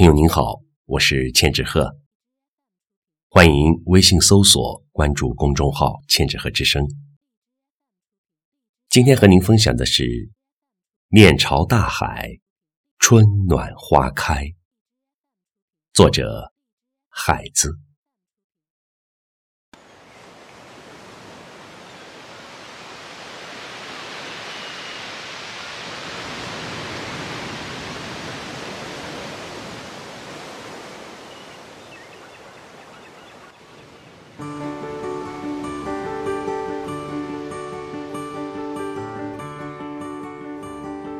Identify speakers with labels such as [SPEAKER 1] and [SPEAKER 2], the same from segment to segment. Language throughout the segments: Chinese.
[SPEAKER 1] 朋友您好，我是千纸鹤，欢迎微信搜索关注公众号“千纸鹤之声”。今天和您分享的是《面朝大海，春暖花开》，作者海子。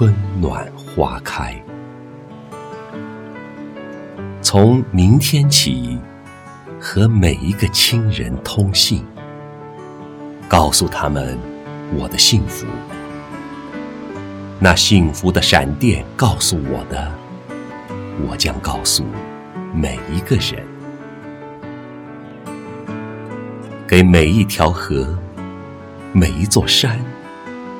[SPEAKER 1] 春暖。花开。从明天起，和每一个亲人通信，告诉他们我的幸福。那幸福的闪电告诉我的，我将告诉每一个人。给每一条河、每一座山，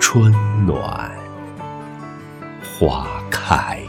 [SPEAKER 1] 春暖花开。